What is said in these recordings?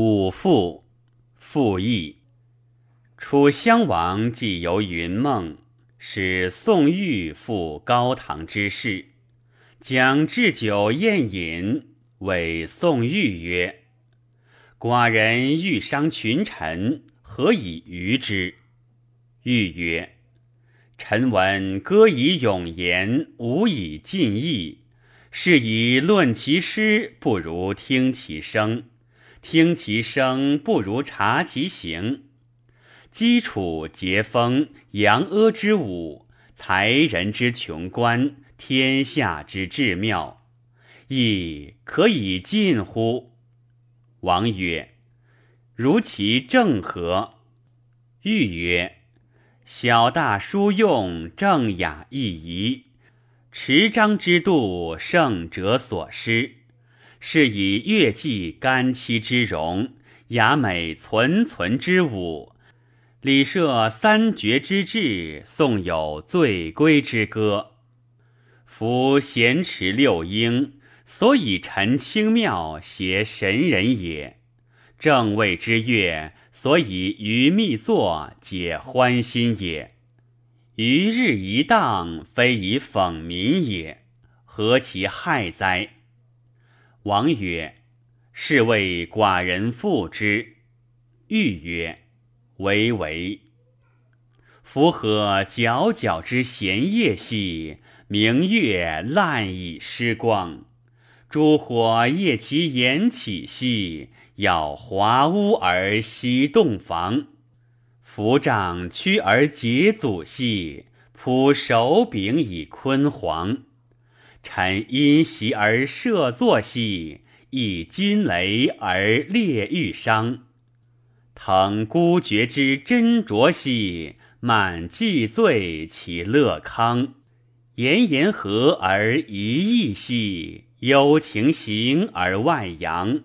五赋，赋议。楚襄王既游云梦，使宋玉赴高唐之事，将置酒宴饮，谓宋玉曰：“寡人欲伤群臣，何以娱之？”玉曰：“臣闻歌以咏言，舞以尽意，是以论其诗，不如听其声。”听其声不如察其形。基础节风，扬阿之舞，才人之穷观，天下之至妙，亦可以尽乎？王曰：“如其正何？”欲曰：“小大书用，正雅易仪，持章之度，圣者所失。”是以乐伎干戚之容，雅美存存之舞，礼设三绝之志，颂有醉归之歌。夫咸池六英，所以陈清妙，携神人也；正位之乐，所以于密作，解欢心也。余日一荡，非以讽民也，何其害哉！王曰：“是谓寡人负之。”欲曰：“为为。”夫何皎皎之闲夜兮，明月烂以失光。烛火夜其延起兮，耀华屋而息洞房。扶杖屈而解阻兮，铺手柄以坤黄。臣因袭而设坐兮，以金雷而列玉商。腾孤绝之斟酌兮，满既醉其乐康。言言和而一意兮，幽情行而外扬。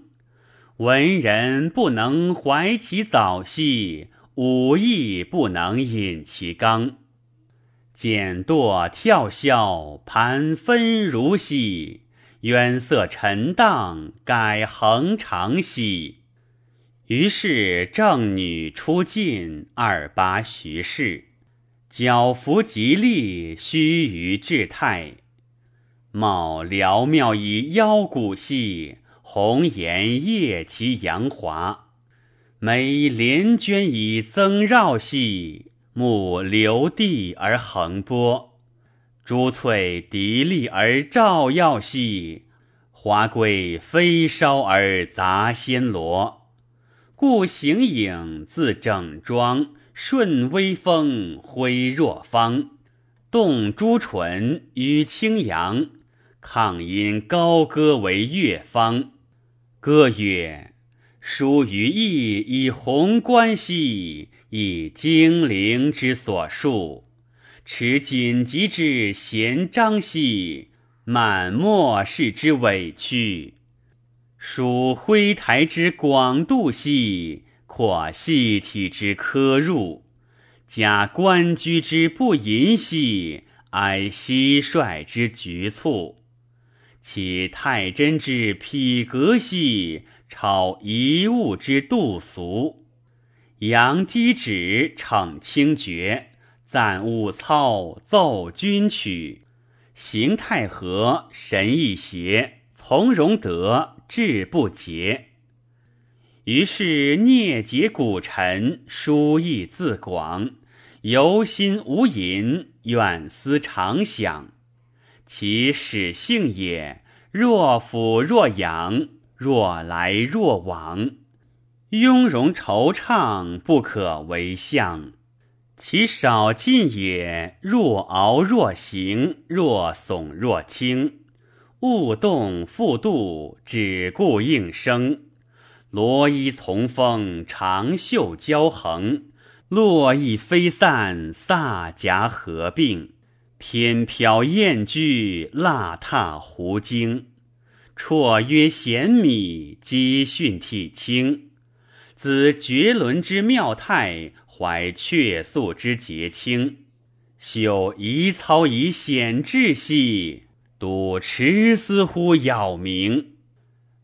文人不能怀其藻兮，武艺不能引其刚。剪堕跳箫，盘分如兮；渊色沉荡，改恒长兮。于是正女出进，二八徐氏，角服吉利，须臾至泰。貌寥妙以腰鼓兮，红颜夜其阳华。眉连娟以增绕兮。木流地而横波，珠翠涤丽而照耀兮；华贵飞烧而杂仙罗。故形影自整装，顺微风，挥若芳。动朱唇，与清扬，抗音高歌为乐方。歌曰。书于意以宏观兮，以精灵之所述；持紧急之贤章兮，满末世之委屈。属徽台之广度兮，阔细体之科入。加官居之不淫兮，哀蟋蟀之局促。其太真之匹格兮。超一物之度俗，扬机指，逞清绝，赞物操，奏军曲，形态和，神意邪，从容得，志不竭。于是聂结古臣，书意自广，游心无垠，远思长想。其始性也，若俯若仰。若来若往，雍容惆怅，不可为相。其少进也，若敖若行，若耸若轻。勿动复度，只顾应声。罗衣从风，长袖交横，络绎飞散，飒夹合并。翩飘燕居，蜡踏胡经。绰约贤米，积训体轻。子绝伦之妙态，怀却素之节清。修遗操以显志兮，笃持思乎杳冥。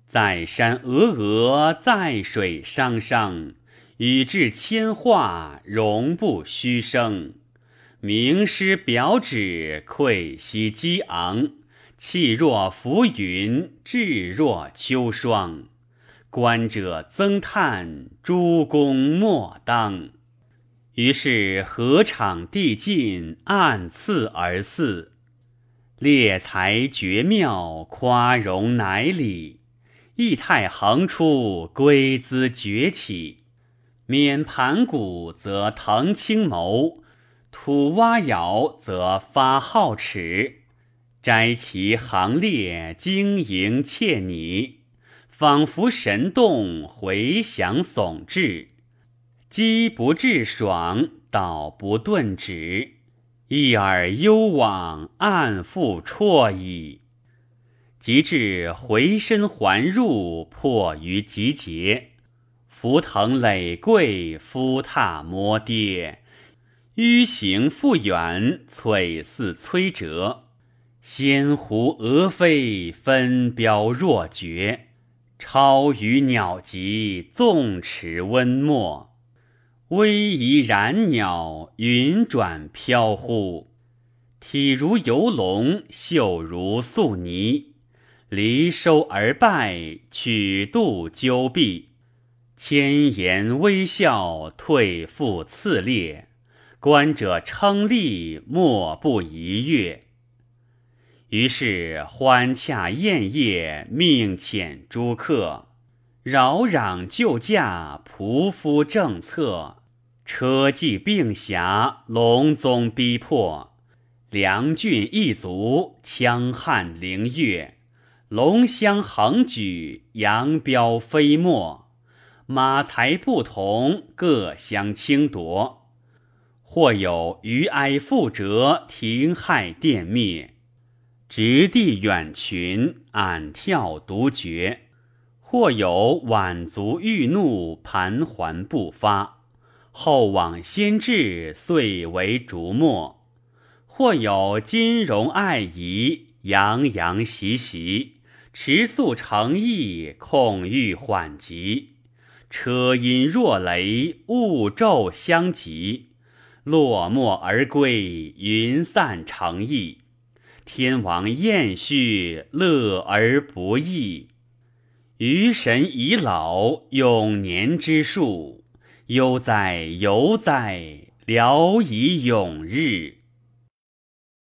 在山峨峨，在水汤汤，语至千化，容不虚声。名师表指，愧兮激昂，气若浮云，志若秋霜。观者增叹，诸公莫当。于是河场地尽，按次而祀。列才绝妙，夸容乃礼；意态横出，归姿崛起。免盘古，则腾青眸；土蛙摇，则发皓齿。摘其行列，晶莹切泥，仿佛神动，回响耸峙。机不至爽，导不顿止。一耳幽往，暗复辍矣。及至回身还入，迫于集结。浮腾累跪，夫踏摩跌。迂行复远，璀似摧折。仙狐鹅飞，分标若绝。超于鸟疾，纵驰温墨。威仪然鸟，云转飘忽；体如游龙，秀如素泥。离收而败，取度纠避。千言微笑，退复次列。观者称丽，莫不一悦。于是欢洽宴业，命遣诸客，扰攘救驾，仆夫政策。车骑并辖，隆宗逼迫；梁郡一族，羌汉凌越；龙香横举，扬标飞没。马才不同，各相倾夺。或有余哀复折，庭害殿灭；直地远群，俺跳独绝。或有晚足欲怒，盘桓不发。后往先至，遂为竹墨；或有金融爱仪，洋洋习习，持速成意，恐欲缓急。车音若雷，雾骤相及，落寞而归，云散成意。天王宴叙，乐而不易。余神已老，永年之术。悠哉悠哉，聊以永日。